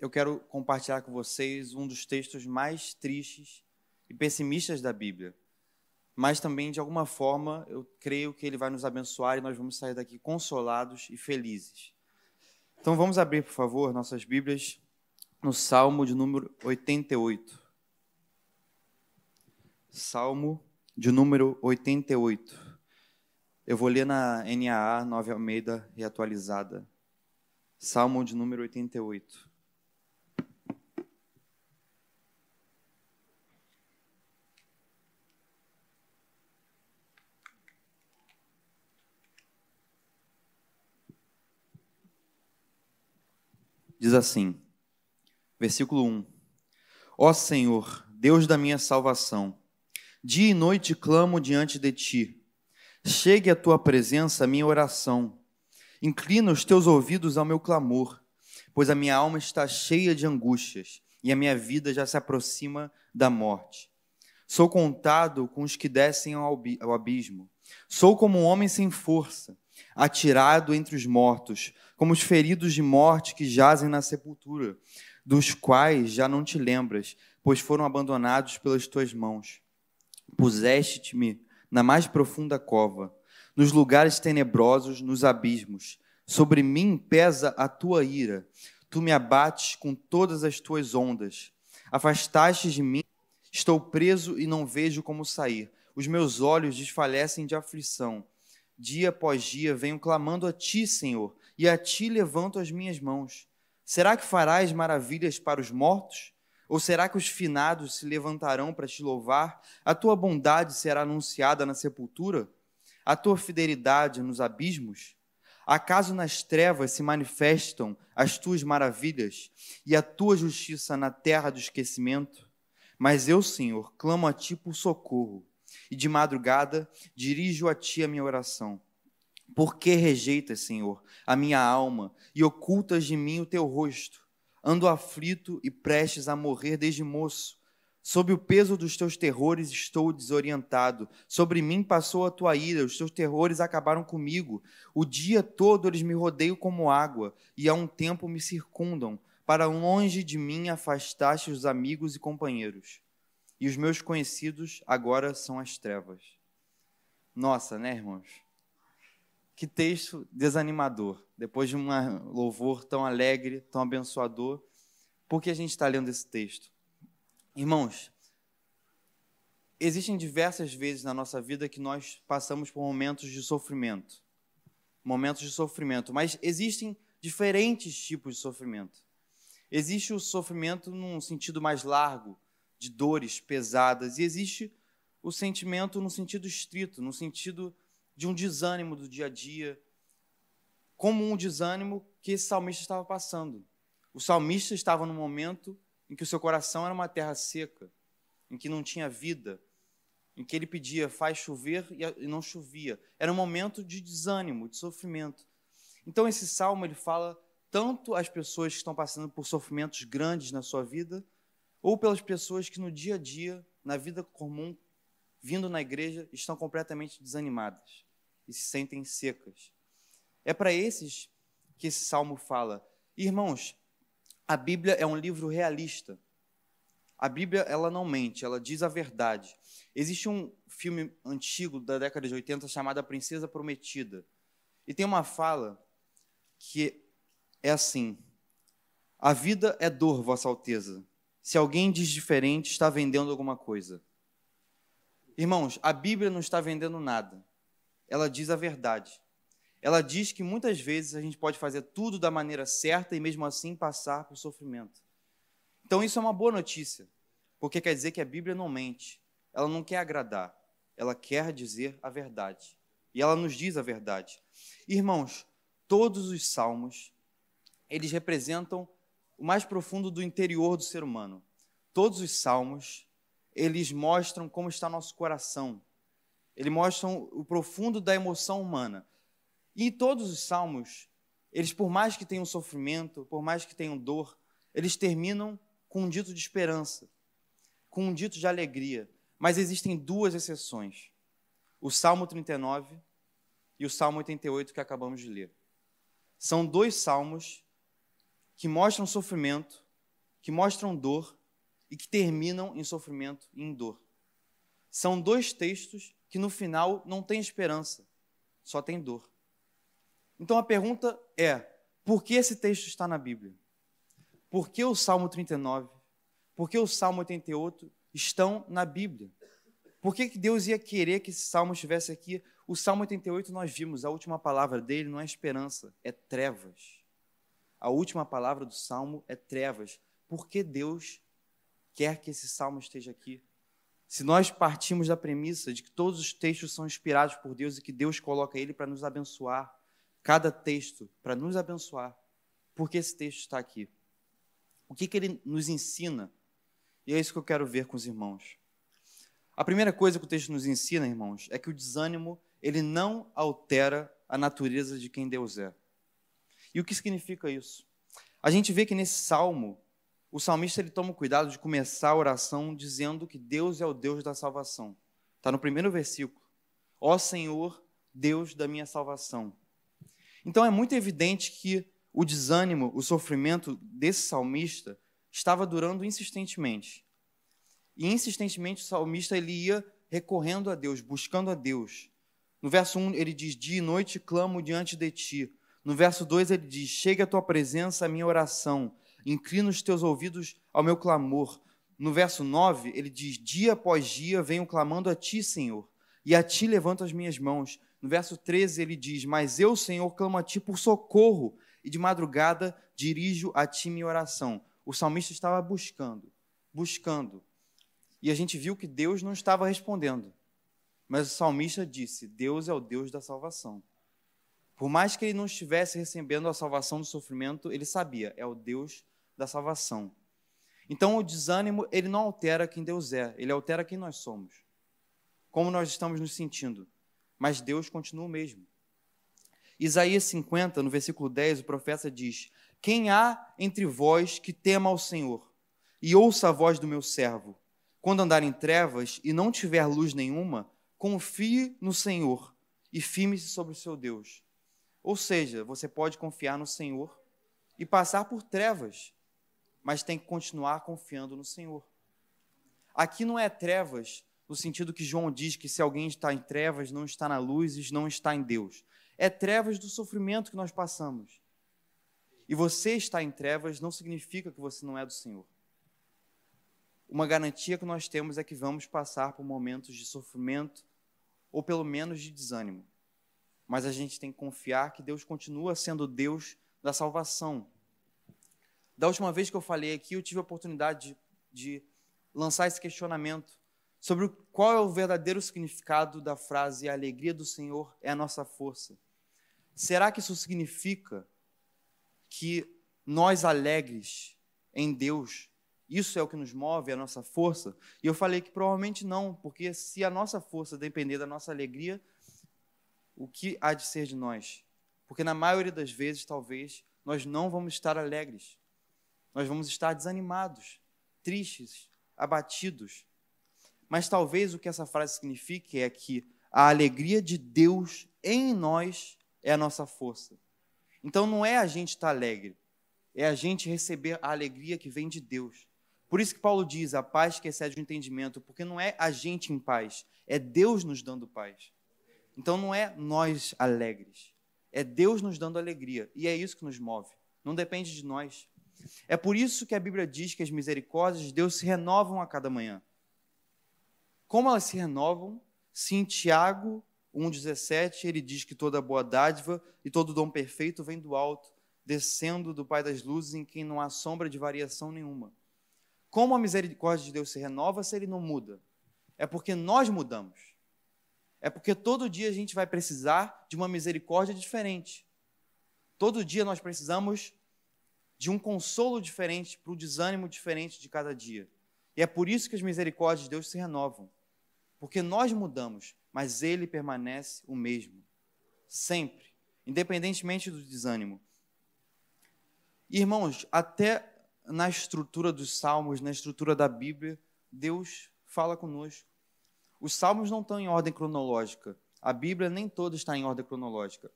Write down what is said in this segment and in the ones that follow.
eu quero compartilhar com vocês um dos textos mais tristes e pessimistas da Bíblia. Mas também, de alguma forma, eu creio que ele vai nos abençoar e nós vamos sair daqui consolados e felizes. Então vamos abrir, por favor, nossas Bíblias no Salmo de número 88. Salmo de número 88. Eu vou ler na NAA 9 Almeida reatualizada. Salmo de número 88. Diz assim, versículo 1: Ó Senhor, Deus da minha salvação, dia e noite clamo diante de ti. Chegue à tua presença a minha oração. Inclina os teus ouvidos ao meu clamor, pois a minha alma está cheia de angústias e a minha vida já se aproxima da morte. Sou contado com os que descem ao abismo. Sou como um homem sem força atirado entre os mortos, como os feridos de morte que jazem na sepultura, dos quais já não te lembras, pois foram abandonados pelas tuas mãos. Puseste-me na mais profunda cova, nos lugares tenebrosos, nos abismos. Sobre mim pesa a tua ira. Tu me abates com todas as tuas ondas. Afastaste de mim, estou preso e não vejo como sair. Os meus olhos desfalecem de aflição dia após dia venho clamando a ti, Senhor, e a ti levanto as minhas mãos. Será que farás maravilhas para os mortos? Ou será que os finados se levantarão para te louvar? A tua bondade será anunciada na sepultura? A tua fidelidade nos abismos? Acaso nas trevas se manifestam as tuas maravilhas e a tua justiça na terra do esquecimento? Mas eu, Senhor, clamo a ti por socorro e de madrugada dirijo a ti a minha oração. Por que rejeitas, Senhor, a minha alma e ocultas de mim o teu rosto? Ando aflito e prestes a morrer desde moço. Sob o peso dos teus terrores estou desorientado. Sobre mim passou a tua ira, os teus terrores acabaram comigo. O dia todo eles me rodeiam como água, e há um tempo me circundam. Para longe de mim afastaste os amigos e companheiros e os meus conhecidos agora são as trevas. Nossa, né, irmãos? Que texto desanimador. Depois de um louvor tão alegre, tão abençoador, por que a gente está lendo esse texto? Irmãos, existem diversas vezes na nossa vida que nós passamos por momentos de sofrimento. Momentos de sofrimento, mas existem diferentes tipos de sofrimento. Existe o sofrimento num sentido mais largo, de dores pesadas, e existe o sentimento no sentido estrito, no sentido de um desânimo do dia a dia, como um desânimo que esse salmista estava passando. O salmista estava num momento em que o seu coração era uma terra seca, em que não tinha vida, em que ele pedia, faz chover e não chovia. Era um momento de desânimo, de sofrimento. Então esse salmo ele fala tanto às pessoas que estão passando por sofrimentos grandes na sua vida, ou pelas pessoas que no dia a dia, na vida comum, vindo na igreja, estão completamente desanimadas e se sentem secas. É para esses que esse salmo fala. Irmãos, a Bíblia é um livro realista. A Bíblia, ela não mente, ela diz a verdade. Existe um filme antigo da década de 80 chamado A Princesa Prometida. E tem uma fala que é assim: A vida é dor, Vossa Alteza, se alguém diz diferente, está vendendo alguma coisa. Irmãos, a Bíblia não está vendendo nada. Ela diz a verdade. Ela diz que muitas vezes a gente pode fazer tudo da maneira certa e mesmo assim passar por sofrimento. Então isso é uma boa notícia, porque quer dizer que a Bíblia não mente. Ela não quer agradar, ela quer dizer a verdade. E ela nos diz a verdade. Irmãos, todos os salmos, eles representam o mais profundo do interior do ser humano. Todos os salmos, eles mostram como está nosso coração. Eles mostram o profundo da emoção humana. E todos os salmos, eles por mais que tenham sofrimento, por mais que tenham dor, eles terminam com um dito de esperança, com um dito de alegria. Mas existem duas exceções: o Salmo 39 e o Salmo 88 que acabamos de ler. São dois salmos que mostram sofrimento, que mostram dor e que terminam em sofrimento e em dor. São dois textos que no final não tem esperança, só tem dor. Então a pergunta é: por que esse texto está na Bíblia? Por que o Salmo 39? Por que o Salmo 88 estão na Bíblia? Por que, que Deus ia querer que esse salmo estivesse aqui? O Salmo 88 nós vimos, a última palavra dele não é esperança, é trevas. A última palavra do salmo é trevas. Por que Deus quer que esse salmo esteja aqui? Se nós partimos da premissa de que todos os textos são inspirados por Deus e que Deus coloca ele para nos abençoar, cada texto para nos abençoar, por que esse texto está aqui? O que, que ele nos ensina? E é isso que eu quero ver com os irmãos. A primeira coisa que o texto nos ensina, irmãos, é que o desânimo ele não altera a natureza de quem Deus é. E o que significa isso? A gente vê que nesse salmo, o salmista ele toma o cuidado de começar a oração dizendo que Deus é o Deus da salvação. Está no primeiro versículo. Ó Senhor, Deus da minha salvação. Então é muito evidente que o desânimo, o sofrimento desse salmista estava durando insistentemente. E insistentemente o salmista ele ia recorrendo a Deus, buscando a Deus. No verso 1 ele diz: Dia e noite clamo diante de ti. No verso 2 ele diz: Chega a tua presença a minha oração, inclina os teus ouvidos ao meu clamor. No verso 9 ele diz: Dia após dia venho clamando a ti, Senhor, e a ti levanto as minhas mãos. No verso 13 ele diz: Mas eu, Senhor, clamo a ti por socorro, e de madrugada dirijo a ti minha oração. O salmista estava buscando, buscando, e a gente viu que Deus não estava respondendo. Mas o salmista disse: Deus é o Deus da salvação. Por mais que ele não estivesse recebendo a salvação do sofrimento, ele sabia, é o Deus da salvação. Então o desânimo, ele não altera quem Deus é, ele altera quem nós somos. Como nós estamos nos sentindo. Mas Deus continua o mesmo. Isaías 50, no versículo 10, o profeta diz: Quem há entre vós que tema ao Senhor e ouça a voz do meu servo? Quando andar em trevas e não tiver luz nenhuma, confie no Senhor e firme-se sobre o seu Deus. Ou seja, você pode confiar no Senhor e passar por trevas, mas tem que continuar confiando no Senhor. Aqui não é trevas no sentido que João diz que se alguém está em trevas, não está na luz e não está em Deus. É trevas do sofrimento que nós passamos. E você estar em trevas não significa que você não é do Senhor uma garantia que nós temos é que vamos passar por momentos de sofrimento ou pelo menos de desânimo. Mas a gente tem que confiar que Deus continua sendo Deus da salvação. Da última vez que eu falei aqui, eu tive a oportunidade de, de lançar esse questionamento sobre qual é o verdadeiro significado da frase a alegria do Senhor é a nossa força. Será que isso significa que nós alegres em Deus isso é o que nos move, é a nossa força? E eu falei que provavelmente não, porque se a nossa força depender da nossa alegria, o que há de ser de nós? Porque na maioria das vezes, talvez, nós não vamos estar alegres. Nós vamos estar desanimados, tristes, abatidos. Mas talvez o que essa frase signifique é que a alegria de Deus em nós é a nossa força. Então não é a gente estar alegre, é a gente receber a alegria que vem de Deus. Por isso que Paulo diz a paz que excede o entendimento, porque não é a gente em paz, é Deus nos dando paz. Então não é nós alegres, é Deus nos dando alegria, e é isso que nos move, não depende de nós. É por isso que a Bíblia diz que as misericórdias de Deus se renovam a cada manhã. Como elas se renovam? Se em Tiago 1,17 ele diz que toda boa dádiva e todo dom perfeito vem do alto, descendo do Pai das luzes, em quem não há sombra de variação nenhuma. Como a misericórdia de Deus se renova se ele não muda? É porque nós mudamos. É porque todo dia a gente vai precisar de uma misericórdia diferente. Todo dia nós precisamos de um consolo diferente, para o desânimo diferente de cada dia. E é por isso que as misericórdias de Deus se renovam. Porque nós mudamos, mas Ele permanece o mesmo. Sempre. Independentemente do desânimo. Irmãos, até na estrutura dos salmos, na estrutura da Bíblia, Deus fala conosco. Os salmos não estão em ordem cronológica. A Bíblia nem toda está em ordem cronológica.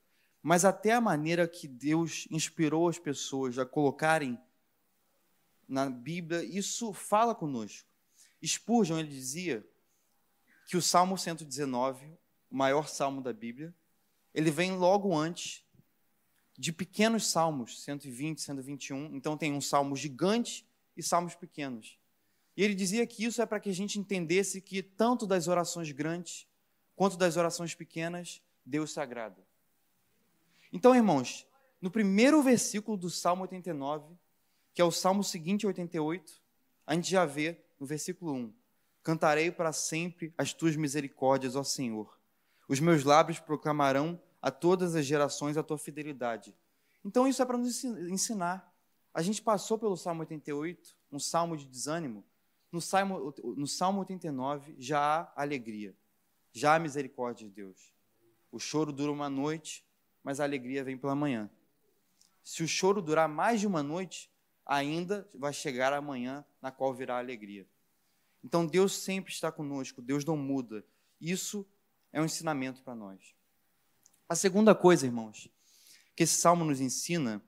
Mas até a maneira que Deus inspirou as pessoas a colocarem na Bíblia, isso fala conosco. Spurgeon ele dizia que o Salmo 119, o maior salmo da Bíblia, ele vem logo antes de pequenos salmos, 120, 121. Então tem um salmo gigante e salmos pequenos. E ele dizia que isso é para que a gente entendesse que tanto das orações grandes quanto das orações pequenas, Deus se agrada. Então, irmãos, no primeiro versículo do Salmo 89, que é o Salmo seguinte, 88, a gente já vê no versículo 1: Cantarei para sempre as tuas misericórdias, ó Senhor. Os meus lábios proclamarão a todas as gerações a tua fidelidade. Então, isso é para nos ensinar. A gente passou pelo Salmo 88, um salmo de desânimo. No Salmo, no salmo 89 já há alegria, já há misericórdia de Deus. O choro dura uma noite, mas a alegria vem pela manhã. Se o choro durar mais de uma noite, ainda vai chegar a manhã na qual virá a alegria. Então Deus sempre está conosco, Deus não muda. Isso é um ensinamento para nós. A segunda coisa, irmãos, que esse salmo nos ensina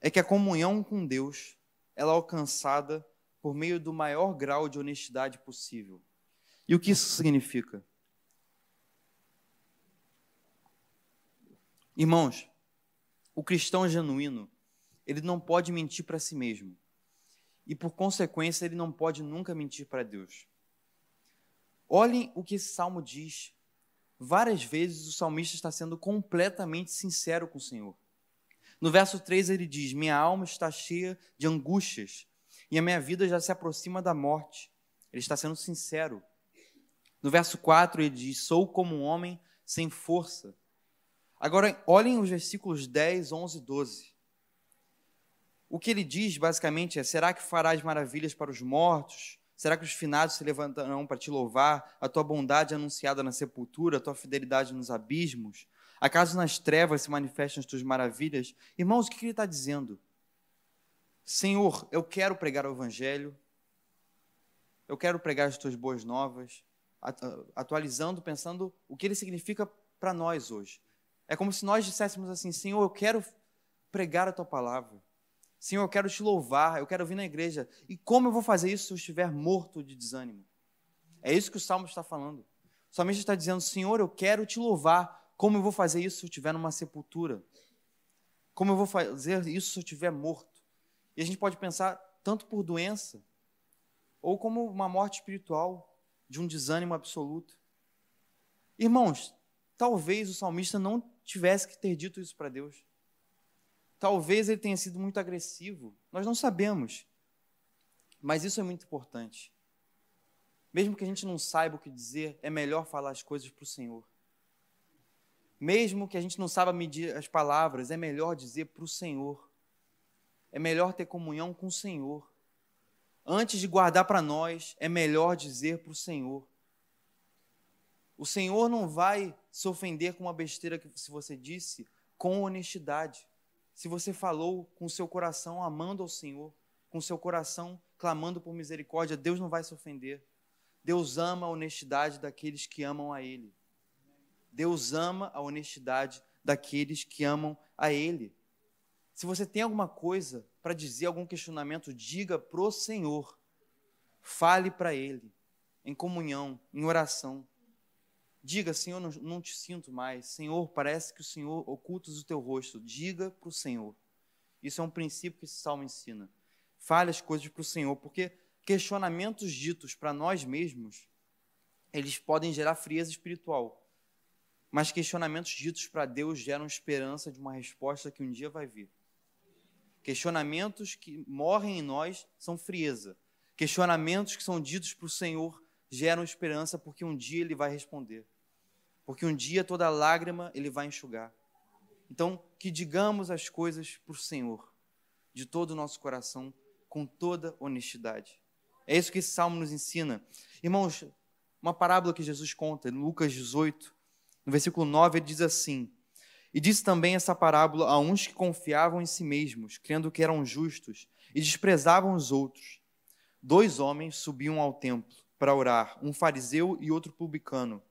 é que a comunhão com Deus ela é alcançada por meio do maior grau de honestidade possível. E o que isso significa? Irmãos, o cristão genuíno, ele não pode mentir para si mesmo. E por consequência, ele não pode nunca mentir para Deus. Olhem o que esse salmo diz. Várias vezes o salmista está sendo completamente sincero com o Senhor. No verso 3 ele diz: Minha alma está cheia de angústias e a minha vida já se aproxima da morte. Ele está sendo sincero. No verso 4 ele diz: Sou como um homem sem força. Agora, olhem os versículos 10, 11 e 12. O que ele diz basicamente é: será que farás maravilhas para os mortos? Será que os finados se levantarão para te louvar? A tua bondade anunciada na sepultura, a tua fidelidade nos abismos? Acaso nas trevas se manifestam as tuas maravilhas? Irmãos, o que ele está dizendo? Senhor, eu quero pregar o Evangelho, eu quero pregar as tuas boas novas, atualizando, pensando o que ele significa para nós hoje. É como se nós disséssemos assim: Senhor, eu quero pregar a tua palavra. Senhor, eu quero te louvar, eu quero vir na igreja. E como eu vou fazer isso se eu estiver morto de desânimo? É isso que o salmo está falando. O salmista está dizendo: Senhor, eu quero te louvar. Como eu vou fazer isso se eu estiver numa sepultura? Como eu vou fazer isso se eu estiver morto? E a gente pode pensar tanto por doença, ou como uma morte espiritual, de um desânimo absoluto. Irmãos, talvez o salmista não tivesse que ter dito isso para Deus. Talvez ele tenha sido muito agressivo, nós não sabemos. Mas isso é muito importante. Mesmo que a gente não saiba o que dizer, é melhor falar as coisas para o Senhor. Mesmo que a gente não saiba medir as palavras, é melhor dizer para o Senhor. É melhor ter comunhão com o Senhor. Antes de guardar para nós, é melhor dizer para o Senhor. O Senhor não vai se ofender com uma besteira que se você disse com honestidade. Se você falou com o seu coração amando ao Senhor, com o seu coração clamando por misericórdia, Deus não vai se ofender. Deus ama a honestidade daqueles que amam a Ele. Deus ama a honestidade daqueles que amam a Ele. Se você tem alguma coisa para dizer, algum questionamento, diga pro Senhor. Fale para Ele, em comunhão, em oração. Diga, Senhor, não, te sinto mais. Senhor, parece que o Senhor oculta o teu rosto. Diga para o Senhor. Isso é um princípio que esse salmo ensina. Fale as coisas para o Senhor, porque questionamentos ditos para nós mesmos, eles podem gerar frieza espiritual. Mas questionamentos ditos para Deus geram esperança de uma resposta que um dia vai vir. Questionamentos que morrem em nós são frieza. Questionamentos que são ditos para o Senhor geram esperança porque um dia Ele vai responder porque um dia toda lágrima ele vai enxugar. Então, que digamos as coisas para o Senhor, de todo o nosso coração, com toda honestidade. É isso que esse salmo nos ensina. Irmãos, uma parábola que Jesus conta, em Lucas 18, no versículo 9, ele diz assim: E disse também essa parábola a uns que confiavam em si mesmos, crendo que eram justos, e desprezavam os outros. Dois homens subiam ao templo para orar, um fariseu e outro publicano.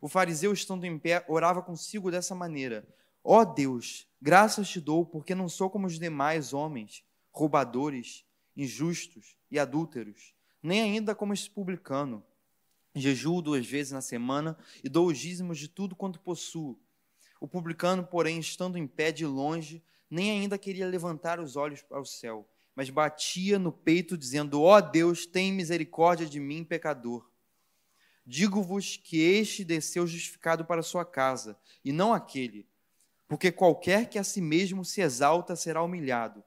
O fariseu, estando em pé, orava consigo dessa maneira: Ó oh Deus, graças te dou, porque não sou como os demais homens, roubadores, injustos e adúlteros, nem ainda como esse publicano. Jejuo duas vezes na semana e dou os dízimos de tudo quanto possuo. O publicano, porém, estando em pé de longe, nem ainda queria levantar os olhos ao céu, mas batia no peito, dizendo: Ó oh Deus, tem misericórdia de mim, pecador. Digo-vos que este desceu justificado para sua casa, e não aquele. Porque qualquer que a si mesmo se exalta será humilhado,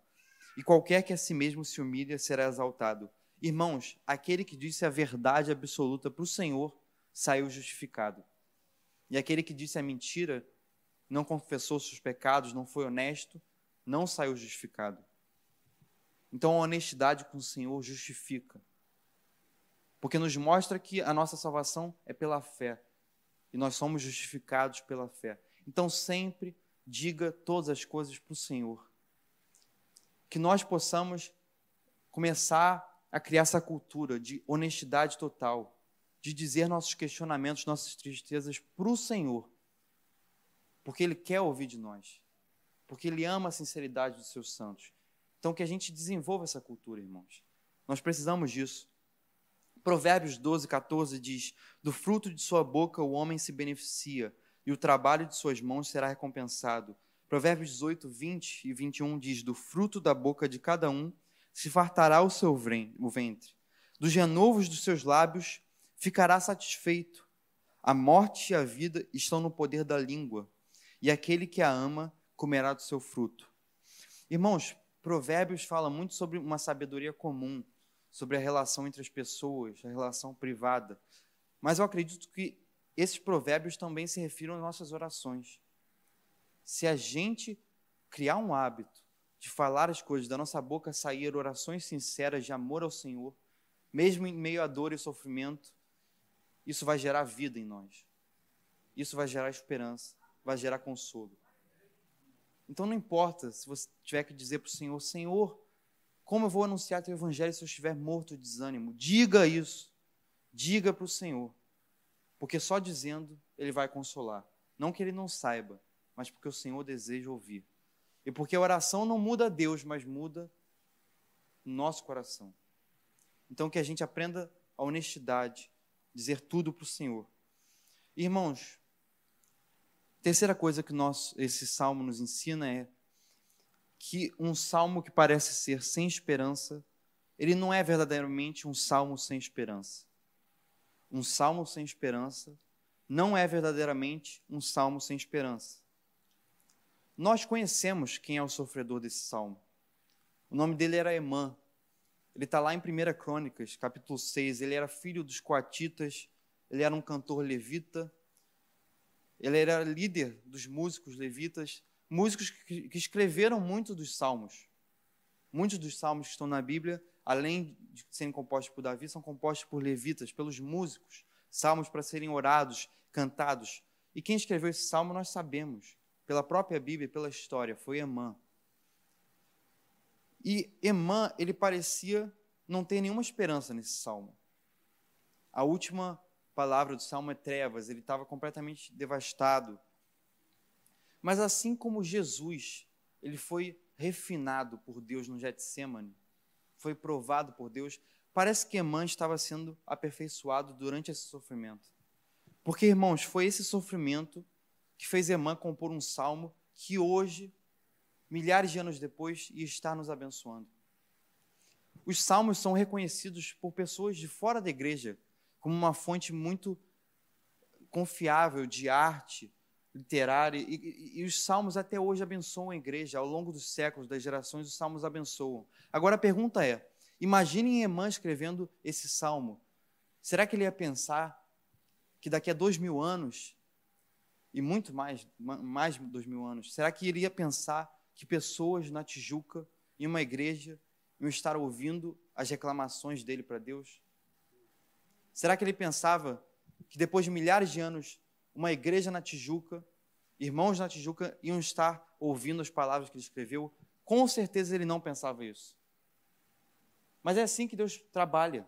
e qualquer que a si mesmo se humilha será exaltado. Irmãos, aquele que disse a verdade absoluta para o Senhor saiu justificado. E aquele que disse a mentira, não confessou seus pecados, não foi honesto, não saiu justificado. Então a honestidade com o Senhor justifica. Porque nos mostra que a nossa salvação é pela fé. E nós somos justificados pela fé. Então sempre diga todas as coisas para o Senhor. Que nós possamos começar a criar essa cultura de honestidade total, de dizer nossos questionamentos, nossas tristezas para o Senhor, porque Ele quer ouvir de nós, porque Ele ama a sinceridade dos seus santos. Então, que a gente desenvolva essa cultura, irmãos. Nós precisamos disso. Provérbios 12, 14 diz: Do fruto de sua boca o homem se beneficia, e o trabalho de suas mãos será recompensado. Provérbios 18, 20 e 21 diz: Do fruto da boca de cada um se fartará o seu ventre. Dos renovos dos seus lábios ficará satisfeito. A morte e a vida estão no poder da língua, e aquele que a ama comerá do seu fruto. Irmãos, Provérbios fala muito sobre uma sabedoria comum, sobre a relação entre as pessoas, a relação privada. Mas eu acredito que esses provérbios também se refiram às nossas orações. Se a gente criar um hábito de falar as coisas da nossa boca, sair orações sinceras de amor ao Senhor, mesmo em meio a dor e sofrimento, isso vai gerar vida em nós. Isso vai gerar esperança, vai gerar consolo. Então não importa se você tiver que dizer para o Senhor, Senhor, como eu vou anunciar teu evangelho se eu estiver morto de desânimo? Diga isso. Diga para o Senhor. Porque só dizendo ele vai consolar. Não que ele não saiba, mas porque o Senhor deseja ouvir. E porque a oração não muda Deus, mas muda nosso coração. Então que a gente aprenda a honestidade, dizer tudo para o Senhor. Irmãos, terceira coisa que nós, esse salmo nos ensina é que um salmo que parece ser sem esperança, ele não é verdadeiramente um salmo sem esperança. Um salmo sem esperança não é verdadeiramente um salmo sem esperança. Nós conhecemos quem é o sofredor desse salmo. O nome dele era Emã. Ele está lá em 1 Crônicas, capítulo 6. Ele era filho dos coatitas, ele era um cantor levita, ele era líder dos músicos levitas músicos que, escreveram muito dos salmos. Muitos dos salmos que estão na Bíblia, além de serem compostos por Davi, são compostos por levitas, pelos músicos. Salmos para serem orados, cantados. E quem escreveu esse salmo nós sabemos, pela própria Bíblia, pela história, foi Emã. E Emã, ele parecia não ter nenhuma esperança nesse salmo. A última palavra do salmo é trevas, ele estava completamente devastado mas assim como Jesus, ele foi refinado por Deus no Getsemane, foi provado por Deus, parece que Emã estava sendo aperfeiçoado durante esse sofrimento. Porque, irmãos, foi esse sofrimento que fez Emã compor um salmo que hoje, milhares de anos depois, estar nos abençoando. Os salmos são reconhecidos por pessoas de fora da igreja como uma fonte muito confiável de arte, literária, e, e, os salmos até hoje abençoam a igreja, ao longo dos séculos, das gerações, os salmos abençoam. Agora a pergunta é: imaginem Emã escrevendo esse salmo. Será que ele ia pensar que daqui a dois mil anos, e muito mais, mais de dois mil anos, será que ele ia pensar que pessoas na Tijuca, em uma igreja, iam estar ouvindo as reclamações dele para Deus? Será que ele pensava que depois de milhares de anos uma igreja na Tijuca, irmãos na Tijuca iam estar ouvindo as palavras que ele escreveu. Com certeza ele não pensava isso. Mas é assim que Deus trabalha.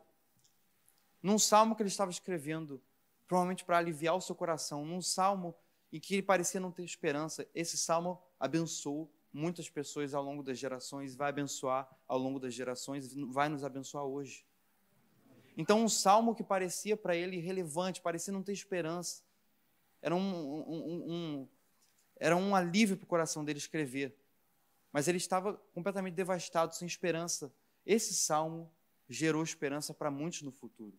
Num salmo que ele estava escrevendo, provavelmente para aliviar o seu coração, num salmo em que ele parecia não ter esperança, esse salmo abençoou muitas pessoas ao longo das gerações, vai abençoar ao longo das gerações, vai nos abençoar hoje. Então, um salmo que parecia para ele irrelevante, parecia não ter esperança, era um, um, um, era um alívio para o coração dele escrever. Mas ele estava completamente devastado, sem esperança. Esse salmo gerou esperança para muitos no futuro.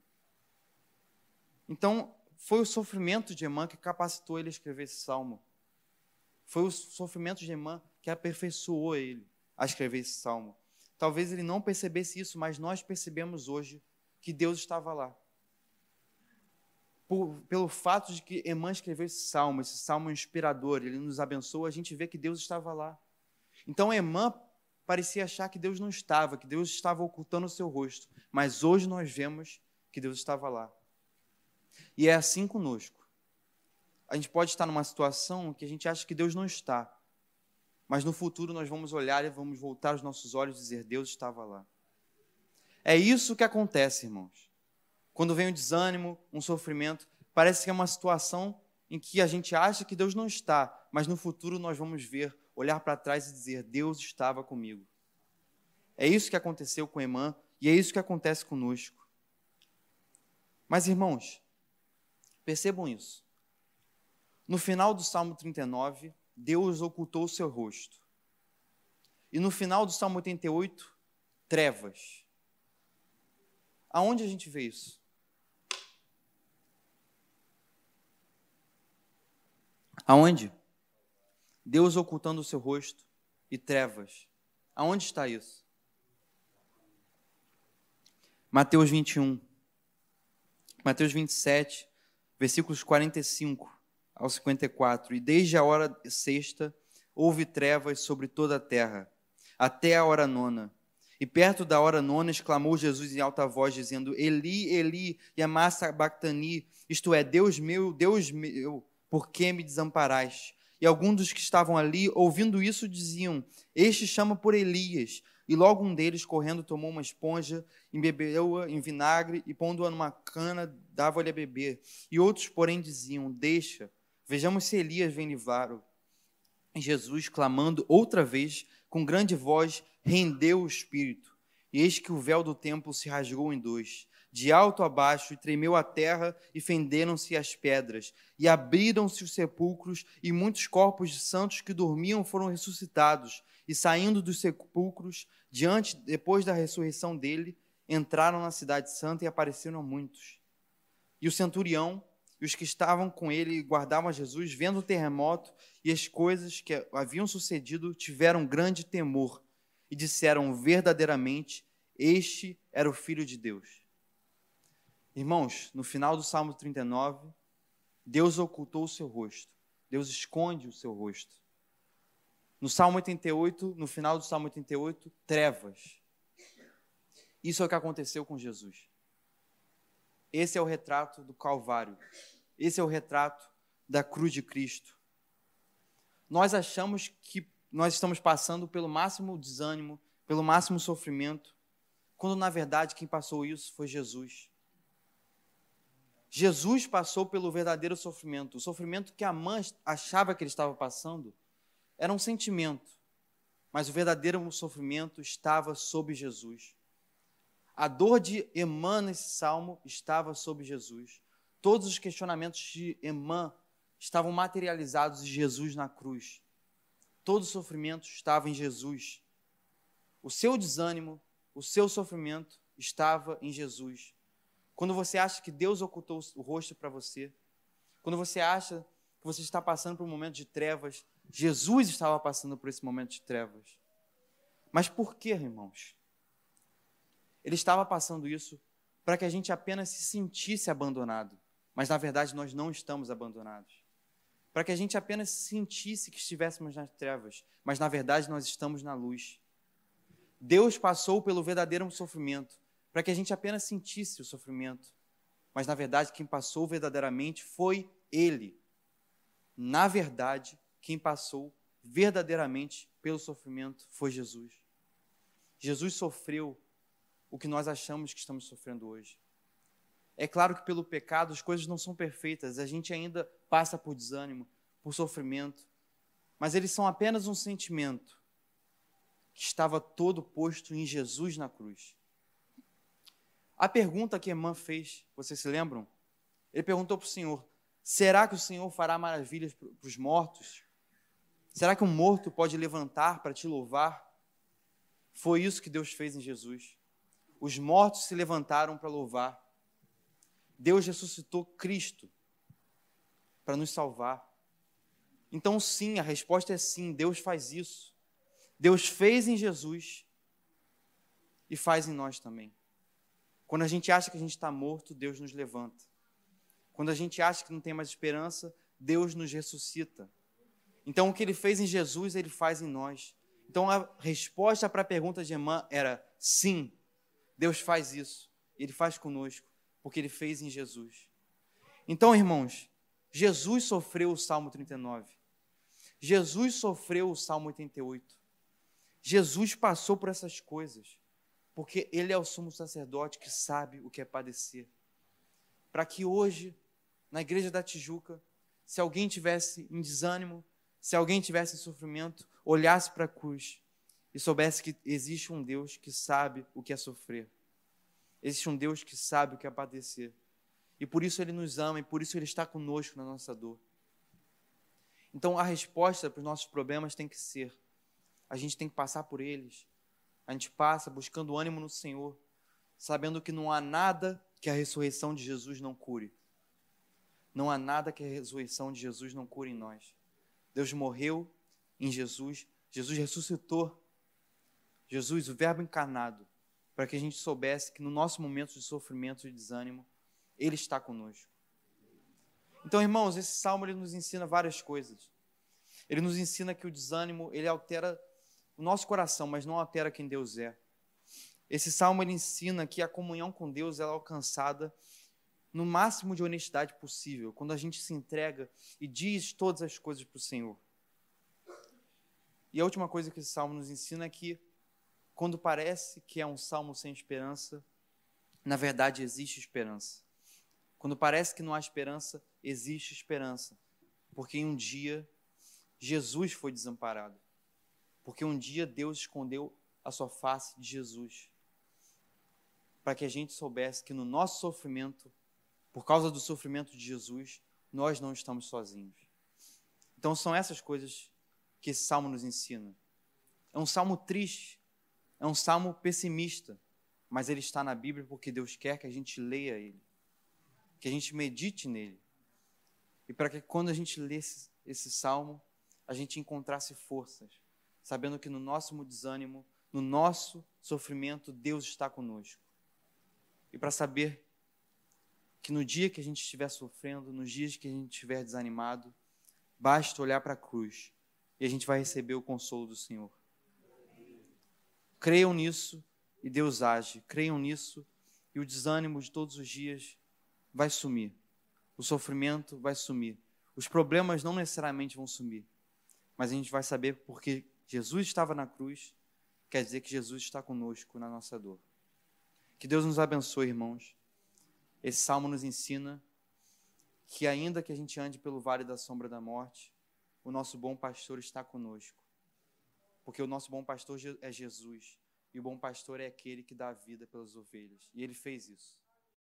Então, foi o sofrimento de Emã que capacitou ele a escrever esse salmo. Foi o sofrimento de Emã que aperfeiçoou ele a escrever esse salmo. Talvez ele não percebesse isso, mas nós percebemos hoje que Deus estava lá. Por, pelo fato de que Emã escreveu esse salmo, esse salmo inspirador, ele nos abençoa, a gente vê que Deus estava lá. Então Emã parecia achar que Deus não estava, que Deus estava ocultando o seu rosto, mas hoje nós vemos que Deus estava lá. E é assim conosco. A gente pode estar numa situação que a gente acha que Deus não está, mas no futuro nós vamos olhar e vamos voltar os nossos olhos e dizer: Deus estava lá. É isso que acontece, irmãos. Quando vem o desânimo, um sofrimento, parece que é uma situação em que a gente acha que Deus não está, mas no futuro nós vamos ver, olhar para trás e dizer: Deus estava comigo. É isso que aconteceu com Emã e é isso que acontece conosco. Mas, irmãos, percebam isso. No final do Salmo 39, Deus ocultou o seu rosto. E no final do Salmo 88, trevas. Aonde a gente vê isso? Aonde? Deus ocultando o seu rosto e trevas. Aonde está isso? Mateus 21. Mateus 27, versículos 45 ao 54. E desde a hora sexta houve trevas sobre toda a terra, até a hora nona. E perto da hora nona exclamou Jesus em alta voz, dizendo: Eli, Eli, yama sabachthani, isto é, Deus meu, Deus meu, por que me desamparaste? E alguns dos que estavam ali, ouvindo isso, diziam: Este chama por Elias. E logo um deles, correndo, tomou uma esponja, embebeu-a em vinagre e, pondo-a numa cana, dava-lhe a beber. E outros, porém, diziam: Deixa, vejamos se Elias vem livrar-o. E Jesus, clamando outra vez, com grande voz, rendeu o espírito. E eis que o véu do templo se rasgou em dois, de alto a baixo, e tremeu a terra, e fenderam-se as pedras, e abriram-se os sepulcros, e muitos corpos de santos que dormiam foram ressuscitados, e saindo dos sepulcros, diante depois da ressurreição dele, entraram na cidade santa e apareceram muitos. E o centurião e os que estavam com ele e guardavam Jesus, vendo o terremoto e as coisas que haviam sucedido, tiveram grande temor e disseram verdadeiramente: Este era o Filho de Deus. Irmãos, no final do Salmo 39, Deus ocultou o seu rosto. Deus esconde o seu rosto. No Salmo 88, no final do Salmo 88, trevas. Isso é o que aconteceu com Jesus. Esse é o retrato do Calvário. Esse é o retrato da cruz de Cristo. Nós achamos que nós estamos passando pelo máximo desânimo, pelo máximo sofrimento, quando na verdade quem passou isso foi Jesus. Jesus passou pelo verdadeiro sofrimento. O sofrimento que a mãe achava que ele estava passando era um sentimento, mas o verdadeiro sofrimento estava sobre Jesus. A dor de Emã nesse salmo estava sobre Jesus. Todos os questionamentos de Emã estavam materializados em Jesus na cruz. Todo o sofrimento estava em Jesus. O seu desânimo, o seu sofrimento estava em Jesus. Quando você acha que Deus ocultou o rosto para você, quando você acha que você está passando por um momento de trevas, Jesus estava passando por esse momento de trevas. Mas por que, irmãos? Ele estava passando isso para que a gente apenas se sentisse abandonado. Mas na verdade nós não estamos abandonados para que a gente apenas sentisse que estivéssemos nas trevas, mas na verdade nós estamos na luz. Deus passou pelo verdadeiro sofrimento, para que a gente apenas sentisse o sofrimento, mas na verdade quem passou verdadeiramente foi Ele. Na verdade, quem passou verdadeiramente pelo sofrimento foi Jesus. Jesus sofreu o que nós achamos que estamos sofrendo hoje. É claro que pelo pecado as coisas não são perfeitas, a gente ainda passa por desânimo, por sofrimento, mas eles são apenas um sentimento. que estava todo posto em Jesus na cruz. A pergunta que Emã fez, vocês se lembram? Ele perguntou para o Senhor: será que o Senhor fará maravilhas para os mortos? Será que um morto pode levantar para te louvar? Foi isso que Deus fez em Jesus. Os mortos se levantaram para louvar. Deus ressuscitou Cristo para nos salvar. Então, sim, a resposta é sim, Deus faz isso. Deus fez em Jesus e faz em nós também. Quando a gente acha que a gente está morto, Deus nos levanta. Quando a gente acha que não tem mais esperança, Deus nos ressuscita. Então, o que ele fez em Jesus, ele faz em nós. Então, a resposta para a pergunta de Emã era sim, Deus faz isso. Ele faz conosco, porque ele fez em Jesus. Então, irmãos, Jesus sofreu o Salmo 39. Jesus sofreu o Salmo 88. Jesus passou por essas coisas, porque ele é o sumo sacerdote que sabe o que é padecer. Para que hoje, na igreja da Tijuca, se alguém tivesse em desânimo, se alguém tivesse em sofrimento, olhasse para a cruz e soubesse que existe um Deus que sabe o que é sofrer. Existe um Deus que sabe o que é padecer. E por isso ele nos ama e por isso ele está conosco na nossa dor. Então a resposta para os nossos problemas tem que ser: a gente tem que passar por eles. A gente passa buscando ânimo no Senhor, sabendo que não há nada que a ressurreição de Jesus não cure. Não há nada que a ressurreição de Jesus não cure em nós. Deus morreu em Jesus, Jesus ressuscitou. Jesus, o Verbo encarnado, para que a gente soubesse que no nosso momento de sofrimento e de desânimo, Ele está conosco. Então, irmãos, esse salmo ele nos ensina várias coisas. Ele nos ensina que o desânimo ele altera o nosso coração, mas não altera quem Deus é. Esse salmo ele ensina que a comunhão com Deus é alcançada no máximo de honestidade possível, quando a gente se entrega e diz todas as coisas para o Senhor. E a última coisa que esse salmo nos ensina é que, quando parece que é um salmo sem esperança, na verdade existe esperança. Quando parece que não há esperança, existe esperança. Porque em um dia Jesus foi desamparado. Porque um dia Deus escondeu a sua face de Jesus. Para que a gente soubesse que no nosso sofrimento por causa do sofrimento de Jesus, nós não estamos sozinhos. Então são essas coisas que esse salmo nos ensina. É um salmo triste, é um salmo pessimista, mas ele está na Bíblia porque Deus quer que a gente leia ele, que a gente medite nele. E para que quando a gente lê esse, esse salmo, a gente encontrasse forças, sabendo que no nosso desânimo, no nosso sofrimento, Deus está conosco. E para saber que no dia que a gente estiver sofrendo, nos dias que a gente estiver desanimado, basta olhar para a cruz e a gente vai receber o consolo do Senhor. Creiam nisso e Deus age. Creiam nisso e o desânimo de todos os dias vai sumir. O sofrimento vai sumir. Os problemas não necessariamente vão sumir, mas a gente vai saber porque Jesus estava na cruz, quer dizer que Jesus está conosco na nossa dor. Que Deus nos abençoe, irmãos. Esse salmo nos ensina que, ainda que a gente ande pelo vale da sombra da morte, o nosso bom pastor está conosco. Porque o nosso bom pastor é Jesus. E o bom pastor é aquele que dá vida pelas ovelhas. E ele fez isso.